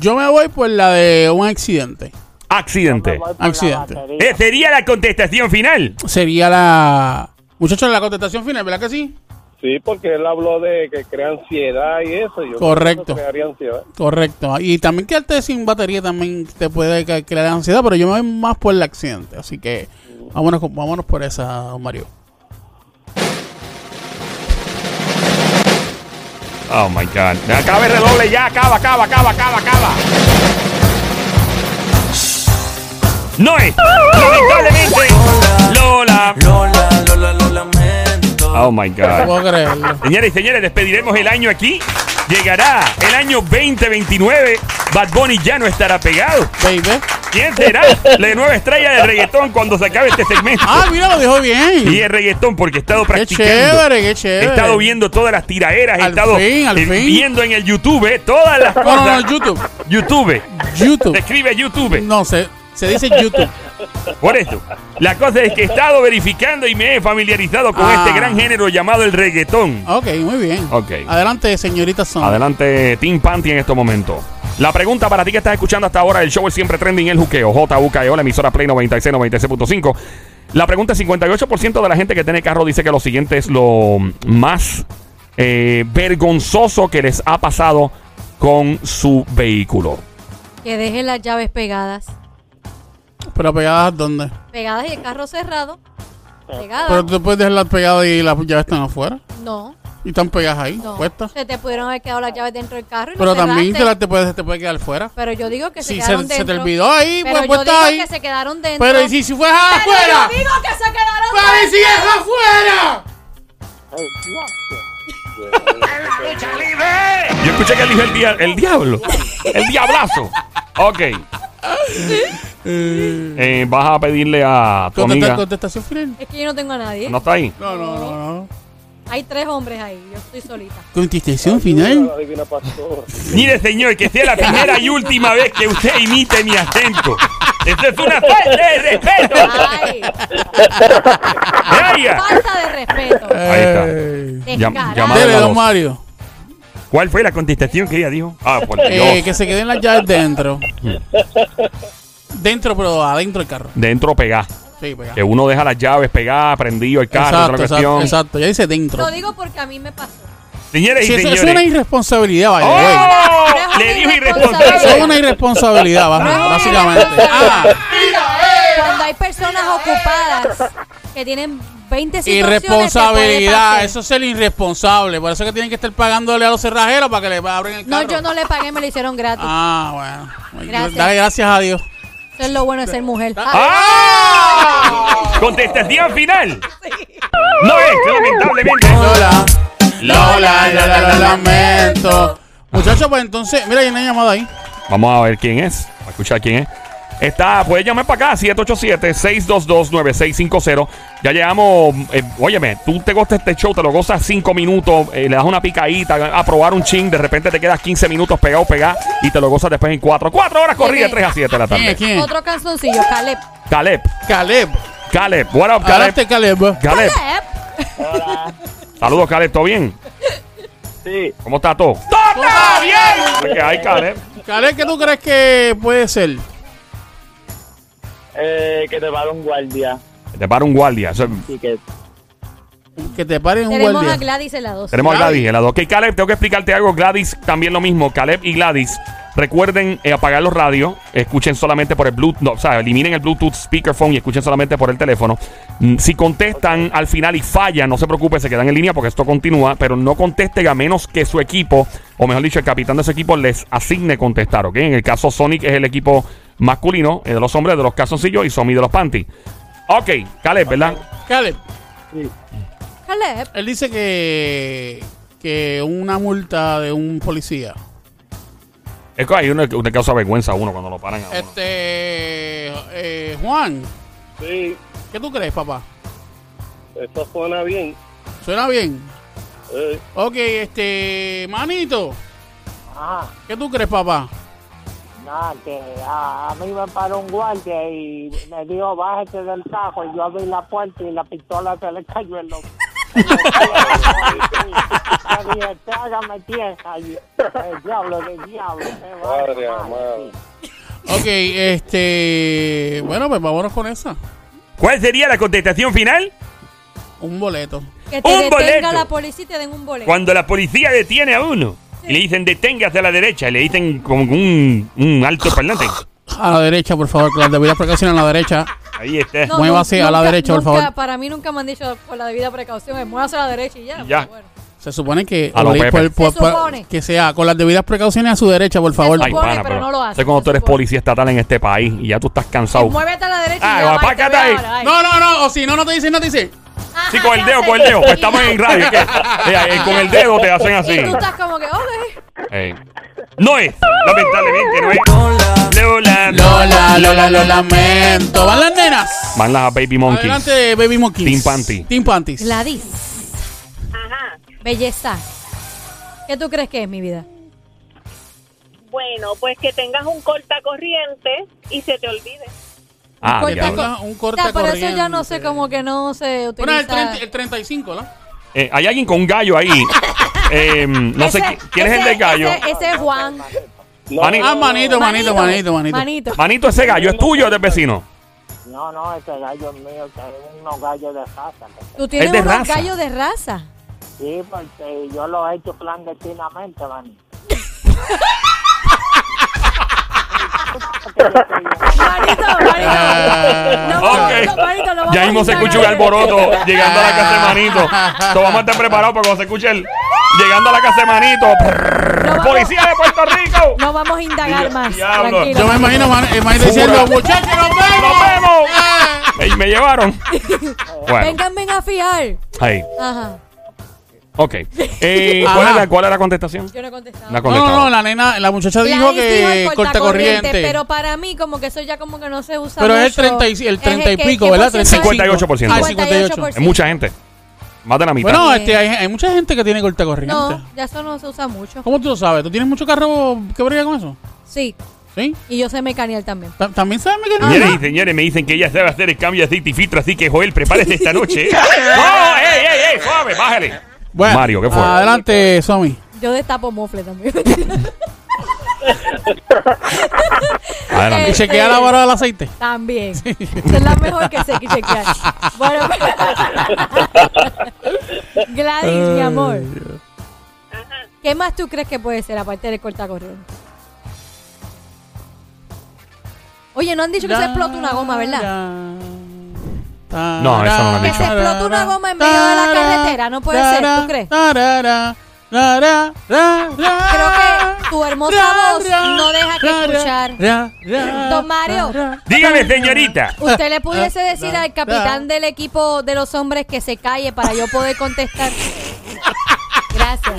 yo me voy por la de un accidente. Accidente. La Accidente. batería. Eh, sería la contestación final. Sería la. Muchachos, la contestación final, ¿verdad que sí? Sí, porque él habló de que crea ansiedad y eso. Yo Correcto. creo que crearía ansiedad. Correcto. Y también quedarte sin batería también te puede crear ansiedad, pero yo me voy más por el accidente. Así que vámonos, con- vámonos por esa, don Mario. Oh my God. Acaba el redoble ya. Acaba, acaba, acaba, acaba, acaba. No es. Lamentablemente. Lola. Lola, Lola, lo lamento. Oh my No God. puedo creerlo. Señores y señores, despediremos el año aquí. Llegará el año 2029. Bad Bunny ya no estará pegado. Baby. ¿Quién será la nueva estrella del reggaetón cuando se acabe este segmento? Ah, mira, lo dijo bien. Y el reggaetón, porque he estado Qué practicando. chévere, qué He chévere. estado viendo todas las tiraderas, he Al estado fin, al eh, fin. viendo en el YouTube eh, todas las No, cosas. no, no, YouTube. YouTube. YouTube. Se escribe YouTube. No, se, se dice YouTube. Por eso. La cosa es que he estado verificando y me he familiarizado con Ah. este gran género llamado el reggaetón. Ok, muy bien. Ok. Adelante, señorita Son. Adelante, Team Panty en estos momentos. La pregunta para ti que estás escuchando hasta ahora, el show es siempre trending, el juqueo, JUKEO, la emisora Play 96, 96.5. La pregunta es, 58% de la gente que tiene carro dice que lo siguiente es lo más eh, vergonzoso que les ha pasado con su vehículo. Que dejen las llaves pegadas. Pero pegadas, ¿dónde? Pegadas y el carro cerrado. Pegadas. Pero tú puedes dejarlas pegadas y las llaves están afuera. No. Y están pegadas ahí, No. puestas. Se te pudieron haber quedado las llaves dentro del carro y Pero también te, la- te, puede, te puede quedar fuera. Pero yo digo que se Si se, quedaron se dentro. te olvidó ahí, Pero pues yo puesta digo ahí. que se quedaron dentro. Pero ¿y si, si fuera Pero afuera? yo digo que se quedaron ¡Pero ¿y si dentro. es afuera! Yo escuché que dijo el, dia- el diablo. El diablazo. Ok. Eh, vas a pedirle a tu amiga. contestación final. Es que yo no tengo a nadie. ¿No está ahí? No, no, no, no. Hay tres hombres ahí. Yo estoy solita. Contestación final. Mire, señor, que sea la primera y última vez que usted imite mi acento. Esto es una falta de respeto. Ay, falta de respeto. Ahí está. Eh, Llam- Descarado. llamada Dele, a la don. Mario. ¿Cuál fue la contestación que ella dijo? Ah, por Dios. Eh, que se queden las llaves dentro. dentro, pero adentro del carro. Dentro pegar. Sí, pegado. Que uno deja las llaves pegadas, prendido el carro, Exacto, otra exacto, cuestión. exacto. Ya dice dentro. Lo digo porque a mí me pasó. Señores y eso es una irresponsabilidad, vaya. güey. ¡Oh! No es una Le dijo irresponsabilidad. Eso es irresponsable. una irresponsabilidad, No básicamente. Ah, Cuando hay personas ocupadas que tienen 20 situaciones irresponsabilidad. Eso es el irresponsable. Por eso es que tienen que estar pagándole a los cerrajeros para que le abren el No, carro. yo no le pagué, me lo hicieron gratis. Ah, bueno. Gracias. Dale gracias a Dios. Eso es lo bueno de ser mujer. ¡Ah! Contestación final. No es, lamentablemente. Lola. Lola, Lola, lo lamento. Muchachos, pues entonces, mira, hay una llamada ahí. Vamos a ver quién es. A escuchar quién es. Está, puedes llamar para acá, 787-622-9650. Ya llegamos. Eh, óyeme, tú te gozas este show, te lo gozas 5 minutos, eh, le das una picadita, a probar un ching, de repente te quedas 15 minutos pegado, pegado, y te lo gozas después en 4. 4 horas corridas, 3 a 7 de la tarde. ¿Quién? Otro canzoncillo, Caleb. Caleb, Caleb. Caleb, what up, Caleb? Caleb. Caleb, Caleb. saludos, Caleb, ¿todo bien? Sí, ¿Cómo está todo? ¡Todo bien! ¿Qué hay, Caleb? Caleb, ¿qué tú crees que puede ser? Eh, que te va un guardia. Te para un guardia. Eso es- Así que Que te paren un Tenemos a guardia. Gladys en la 2. Tenemos a Gladys. Gladys en la dos. Ok, Caleb, tengo que explicarte algo. Gladys, también lo mismo. Caleb y Gladys, recuerden eh, apagar los radios. Escuchen solamente por el Bluetooth. no, o sea, eliminen el Bluetooth speakerphone y escuchen solamente por el teléfono. Mm, Si contestan al final y fallan, no se preocupe, se quedan en línea porque esto continúa. Pero no contesten a menos que su equipo, o mejor dicho, el capitán de su equipo, les asigne contestar. Ok, en el caso Sonic es el equipo masculino eh, de los hombres, de los calzoncillos y Somi de los panties. Ok, Caleb, ¿verdad? Caleb, Caleb. él dice que que una multa de un policía. Es que hay uno que causa vergüenza a uno cuando lo paran a uno. Este eh, Juan, sí, ¿qué tú crees, papá? eso suena bien. ¿Suena bien? Eh, Ok, este manito, Ajá. ¿qué tú crees, papá? Nada, que a, a mí me paró un guardia y me dijo, bájate del carro. Y yo abrí la puerta y la pistola se le cayó en los... trágame tierra. El diablo, diablo. Madre. Ok, este, bueno, pues vámonos con esa. ¿Cuál sería la contestación final? Un boleto. Que te Un detenga boleto. la policía y te den un boleto. Cuando la policía detiene a uno y le dicen deténgase a la derecha, y le dicen como un, un alto parlante. A la derecha, por favor, con las debidas precauciones a la derecha. Ahí está. No, Muévase a la nunca- derecha, por favor. Para mí nunca me han dicho por la debida precaución. Es muévase a la derecha y ya. Ya. bueno. Se supone que A lo por- por- Se por- supone. que sea con las debidas precauciones a su derecha, por favor. Se Ay, supone, pana, pero no lo hace, Sé cuando tú eres policía estatal en este país y ya tú estás cansado. Muévete a la derecha Ah, y ya. papá, va, y te ¿qué voy a tal? dar, ay. No, no, no, o si no, no te dicen, no te dicen. Sí, con el ¿qué dedo, con el dedo. Pues estamos en radio. ¿qué? Eh, eh, con el dedo te hacen así. Y tú estás como que, ok. Eh. No es, lamentablemente no es. Lola. Lola, Lola, lo lamento. Van las nenas. Van las Baby Monkeys. Adelante, Baby Monkeys. Team Panty. Team Panties. Gladys, Ajá. belleza. ¿Qué tú crees que es mi vida? Bueno, pues que tengas un cortacorriente y se te olvide. Ah, diablo. Tenga un O corte sea, por eso ya no corriente. sé, como que no se utiliza. Bueno, el, 30 el 35, ¿no? Eh, hay alguien con un gallo ahí. Eh, no sé Ese- quién es el del gallo. Ese, ese es Juan. no, Manito. Ah, manito, manito, manito, manito. Manito. Manito, ese gallo es tuyo o del vecino. No, no, ese gallo es mío, que es unos gallos de raza. Tú tienes Es de unos raza. gallos de raza. Sí, porque yo lo he hecho clandestinamente, Manito, No, Ok. no, no vamos Ya mismo se escucha un alboroto llegando a la casa de manito. Entonces vamos a estar preparados para cuando se escuche el llegando a la casa de manito. No vamos- ¡Policía de Puerto Rico! No vamos a indagar más. Diablo. Tranquilo. Yo me imagino man, eh, diciendo, muchachos, nos vemos. ¡Nos vemos! Y me llevaron. Bueno, Vengan, ven a fijar. ahí. Ajá. Ok. Eh, ¿cuál, Ajá. es la, ¿Cuál es la contestación? Yo no he contestado. La No, no, no, la nena, la muchacha La dijo el que corta corriente. Pero para mí, como que eso ya como que no se usa Pero es el mucho. 30 y- el Es 30 y que- pico, ¿qué ¿verdad? porcentaje? 58%. Ah, el 58%. 58. Es mucha gente. Más de la mitad. Bueno, Sí. este, hay, hay mucha gente que tiene corta corriente. No, ya eso no se usa mucho. ¿Cómo tú lo sabes? ¿Tú tienes mucho carro que brilla con eso? Sí. ¿Sí? Y yo sé mecanial también. Ta- ¿También sabes que Señores y señores, me dicen que ella sabe hacer el cambio de aceite y filtro, así que Joel, prepárese esta noche. ¡No! ¡Ey, ey, ey! ¡Suave! ¡Bájale! Bueno, Mario, ¿qué fue? Adelante, Somi. Yo destapo mofle también. Adelante. ¿Y Este- chequea la vara del aceite? También. Esa es la mejor que sé que chequear. Bueno, Gladys, mi amor. ¿Qué más tú crees que puede ser aparte del cortacorriente? Oye, no han dicho que se explota una goma, ¿verdad? No, eso no lo han Que dicho. se explota una goma en medio de la carretera, no puede ser, ¿tú crees? Creo Creo que tu hermosa voz no deja que escuchar. Don Mario. Dígame, señorita. ¿Usted le pudiese decir al capitán del equipo de los hombres que se calle para yo poder contestar? Gracias.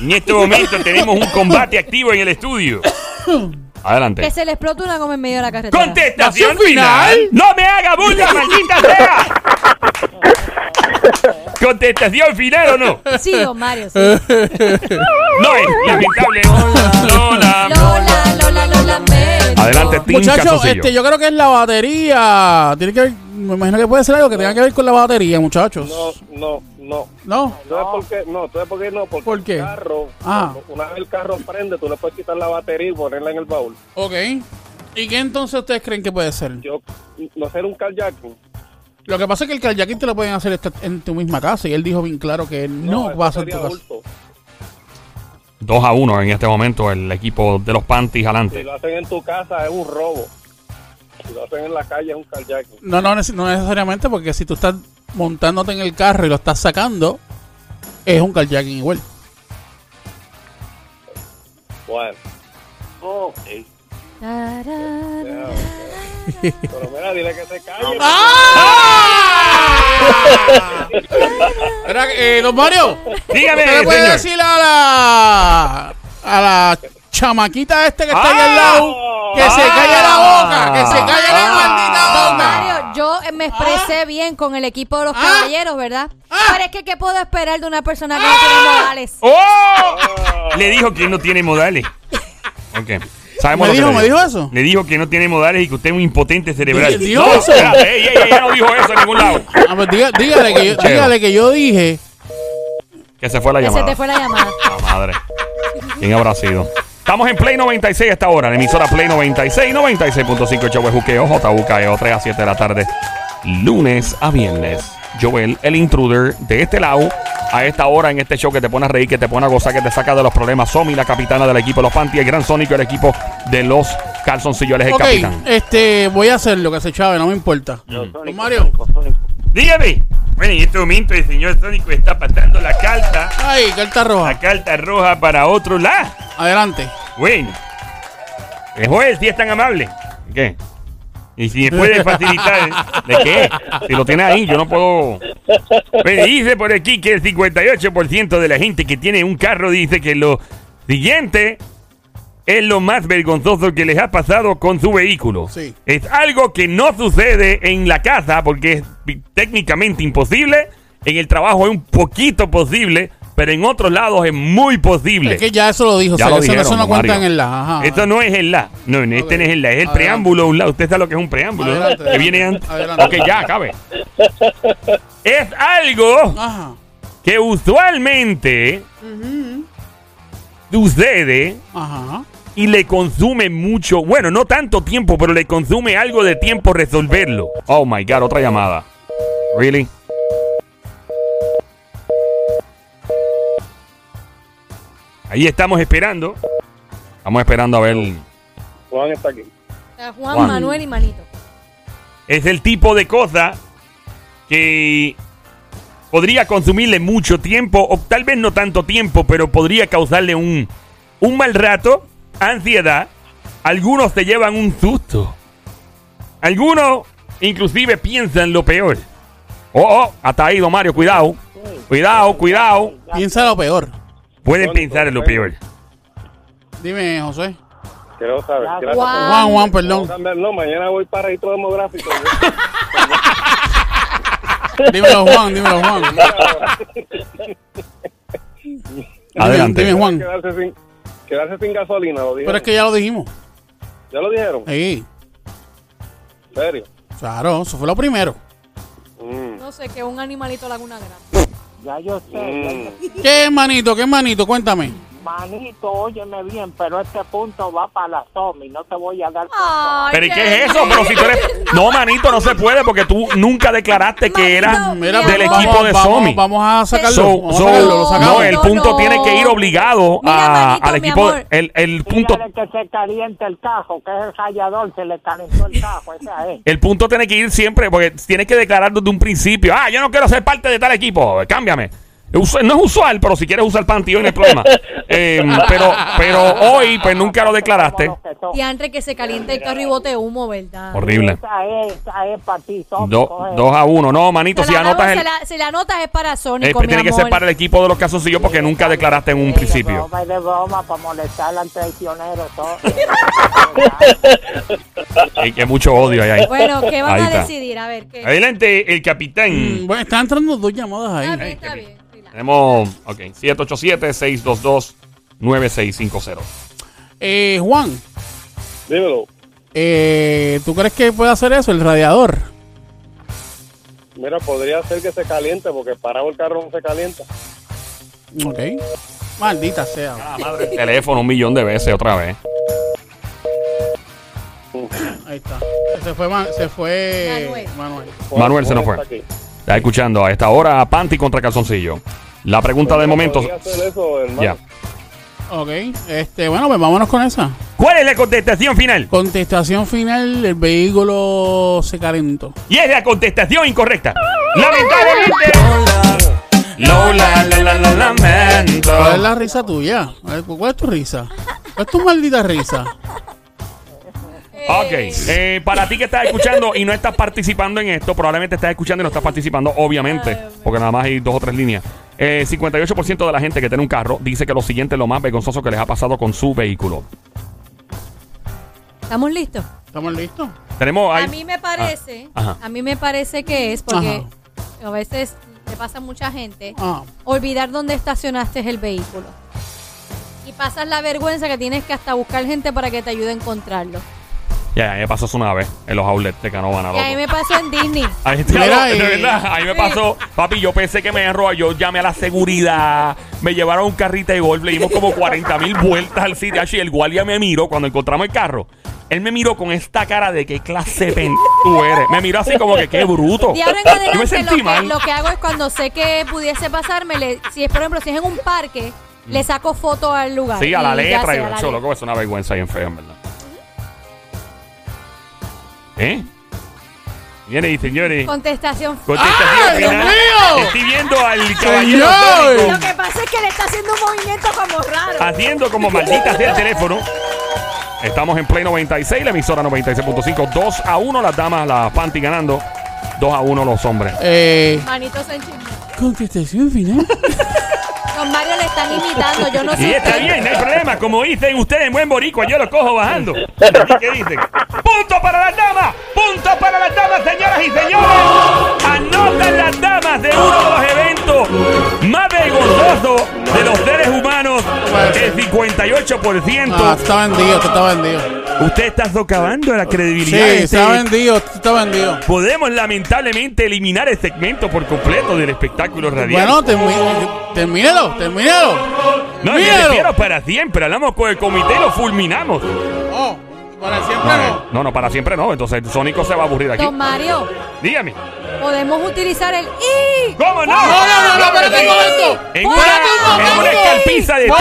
En este momento tenemos un combate activo en el estudio. Adelante. Que se le explota una goma en medio de la carretera. Contestación ¿Acción final? final. ¡No me haga bulla, maldita sea! ¿Contestación final o no? Sí, don Mario, sí. No es lamentable. Lola. Lola, Lola, Lola. Adelante, Tim Muchachos, este, yo creo que es la batería. Tiene que ver, me imagino que puede ser algo que tenga que ver con la batería, muchachos. No, no, no. ¿No? ¿Sabes por qué? No, ¿sabes por qué no? Porque ¿Por qué? el carro, Ah. una vez el carro prende, tú le puedes quitar la batería y ponerla en el baúl. Ok. ¿Y qué entonces ustedes creen que puede ser? Yo, no ser un carjacking. Lo que pasa es que el kayaking te lo pueden hacer esta- en tu misma casa y él dijo bien claro que no, eso va a ser tu casa. bulto. 2 a 1 en este momento el equipo de los panties Si adelante. lo hacen en tu casa es un robo. Si lo hacen en la calle es un carjacking. No, no, no necesariamente porque si tú estás montándote en el carro y lo estás sacando, es un kayaking igual. Bueno, Ok. Tarara. pero mira, dile que se calle. Era, eh, don Mario, Dígame, ¿usted le puede señor. decir a la, a la chamaquita este que está ahí Ah. al lado que se Ah. calle la boca? Que se calle la Ah. maldita boca. Mario, yo eh, me expresé bien con el equipo de los Ah. caballeros, ¿verdad? Pero es que, ¿qué puedo esperar de una persona que no Ah. tiene modales? ¡Oh! Le dijo que no tiene modales. Ok. Sabemos ¿Me dijo- me dijo eso? Le dijo que no tiene modales y que usted es un impotente cerebral. ¿Dijo no, eso? ey, ella no dijo eso en ningún lado. Ah, pues diga- dígale, que yo, Cheo. dígale que yo dije. Que se fue la Que se llamada. te fue la llamada. La madre. ¿Quién habrá sido? Estamos en Play 96 a esta hora, la emisora Play 96, 96.5 Show de Juqueo, JUKEO, 3 a 7 de la tarde, lunes a viernes. Joel, el intruder de este lado, a esta hora en este show que te pone a reír, que te pone a gozar, que te saca de los problemas. Somi, la capitana del equipo de los Panty, el gran Sónico, el equipo de los calzoncillos, es el Ok, capitán. este, voy a hacer lo que se chave, no me importa. Sónico, Don Mario. Sónico, Sónico. Dígame. Bueno, en este momento el señor Sónico está pasando la carta, Ay, carta roja. la carta roja para otro lado. Adelante. Bueno. Eh, Joel, si es tan amable. ¿Qué? Y si me puede facilitar. ¿De qué? Si lo tiene ahí, yo no puedo. Me dice por aquí que el 58% de la gente que tiene un carro dice que lo siguiente es lo más vergonzoso que les ha pasado con su vehículo. Sí. Es algo que no sucede en la casa porque es técnicamente imposible. En el trabajo es un poquito posible, pero en otros lados es muy posible. Es que ya eso lo dijo. Ya o sea, lo eso, dijeron, eso no cuenta en el la. Ajá. Esto no es el la. No, no, este no es el la. Es el Adelante. preámbulo. Un la. Usted sabe lo que es un preámbulo. ¿no? Adelante, Que viene antes. Adelante. Ok, ya, acabe. es algo Ajá. que usualmente sucede Ajá. Y le consume mucho. Bueno, no tanto tiempo, pero le consume algo de tiempo resolverlo. Oh my God, otra llamada. Really? Ahí estamos esperando. Estamos esperando a ver. Juan está aquí. Juan. Manuel y Manito. Es el tipo de cosa que podría consumirle mucho tiempo, o tal vez no tanto tiempo, pero podría causarle un, un mal rato, ansiedad. Algunos te llevan un susto. Algunos inclusive piensan lo peor. Oh, oh, hasta ahí, don Mario, cuidado. Cuidado, cuidado. Piensa lo peor. Pueden pensar en lo peor. Dime, José. Quiero saber. Juan. por- Juan, perdón. cambiarlo. Mañana voy para registro demográfico. Dímelo, Juan, dímelo, Juan. Adelante. Dime, Juan. Quedarse, sin, gasolina, lo dijeron. Pero es que ya lo dijimos. ¿Ya lo dijeron? Sí, ¿En serio? claro, eso fue lo primero. Mm. No sé, que un animalito laguna grande. Ya yo sé. ya yo- ¿Qué manito? ¿Qué manito? Cuéntame. Manito, óyeme bien, pero este punto va para la SOMI. No te voy a dar. Ay, ¿Pero ¿y qué es eso? Pero si tú eres... No, manito, no se puede porque tú nunca declaraste que eras Mira, del equipo de vamos, Somi. Vamos a sacarlo. So- vamos a so- sacarlo, lo sacamos. no, el punto no. tiene que ir obligado Mira, a- manito, al mi equipo. amor. El, el punto Dígale que se caliente el cajo, que es el rayador, se le calentó el cajo, esa es. el punto tiene que ir siempre porque tienes que declarar desde un principio. Ah, yo no quiero ser parte de tal equipo. Cámbiame. No es usual, pero si quieres usar panty hoy no hay problema. Eh, pero, pero hoy, pues nunca lo declaraste. Y antes que se caliente el carro y bote humo, ¿verdad? Horrible. Esa es, esa es para ti. Do- dos a uno. No, manito, Se si anotas se el. la, si la anotas es para Sonic, eh, pues tiene que ser para el equipo de los calzoncillos porque nunca declaraste en un Sí, principio. De broma de broma para molestar al traicionero. Todo. Hay que mucho odio ahí. ahí. Bueno, ¿qué van Ahí a está. decidir? A ver, ¿qué? Adelante, el capitán. Mm, Bueno, están entrando dos llamadas ahí. Está bien, está bien. Tenemos, ok, 787-622-9650. Eh, Juan, Dímelo. eh, ¿tú crees que puede hacer eso, el radiador? Mira, podría ser que se caliente porque parado el carro no se calienta. Ok. Maldita sea. Ah, madre. Teléfono un millón de veces otra vez. Ahí está. Se fue, se fue Manuel. Manuel. Manuel se nos fue. está aquí. Está escuchando a esta hora Panty contra Calzoncillo. La pregunta de momento. Ya. Ok. Este, bueno, pues vámonos con esa. ¿Cuál es la contestación final? Contestación final, el vehículo se calentó. Y es la contestación incorrecta. Lamentablemente. Lola, la, la, la, lamento. ¿Cuál es la risa tuya? ¿Cuál es tu risa? ¿Cuál es tu maldita risa? Ok, eh, para ti que estás escuchando y no estás participando en esto, probablemente estás escuchando y no estás participando, obviamente, porque nada más hay dos o tres líneas. Eh, 58% de la gente que tiene un carro dice que lo siguiente es lo más vergonzoso que les ha pasado con su vehículo. ¿Estamos listos? ¿Estamos listos? Tenemos ahí. A mí me parece, Ah, ajá. a mí me parece que es porque a veces le pasa a mucha gente Ah, olvidar dónde estacionaste el vehículo. Y pasas la vergüenza que tienes que hasta buscar gente para que te ayude a encontrarlo. Ya, ya me pasó eso una vez en los outlets de Canóvana. Y a mí me pasó en Disney. Ahí está, Mira, de verdad, ahí me pasó, papi, yo pensé que me habían robado, yo llamé a la seguridad, me llevaron a un carrito de golf, le dimos como 40 mil vueltas al sitio y el guardia me miró cuando encontramos el carro. Él me miró con esta cara de qué clase de tú eres. Me miró así como que qué bruto. De ahora en Yo me adelante lo sentí que, lo que hago es cuando sé que pudiese pasarme, le- si es por ejemplo, si es en un parque, le saco foto al lugar. Sí, a la Y letra y a la eso, letra. loco, es una vergüenza bien fea, en verdad. ¿Eh? Señores y señores. Contestación. Contestación ¡Ay, Dios final. mío! Estoy viendo al caballero Señor. Lo que pasa es que le está haciendo un movimiento como raro. haciendo como maldita sea el teléfono. Estamos en Play 96, la emisora 96.5. 2 a 1 las damas, las panty ganando. 2 a 1 los hombres. eh, Manito Sánchez. contestación final. Don Mario le están imitando, yo no sé. Y está bien, no hay problema. Como dicen ustedes en buen boricua, yo lo cojo bajando. Que dicen. ¡Punto para las damas! ¡Punto para las damas, señoras y señores! Anotan las damas de uno de los eventos más vergonzosos de los seres humanos. El 58%. Ah, tú está vendido, tú está vendido. Usted está socavando la Sí, credibilidad este- está vendido, tú está vendido. Podemos lamentablemente eliminar el segmento por completo del espectáculo radial. Bueno, termi- termínalo, termínalo. no, refiero para siempre. Hablamos con el comité y lo fulminamos. Oh, para siempre no. No, no, para siempre no. Entonces Sónico se va a aburrir aquí. Don Mario, Dígame. Podemos utilizar el I. ¿Cómo no? No, no, no, no, espérate un momento. En una, en una escalpiza de 3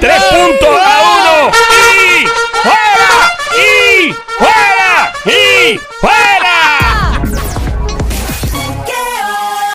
tres, puntos a uno. ¡Y fuera! ¡Y fuera! ¡Y fuera!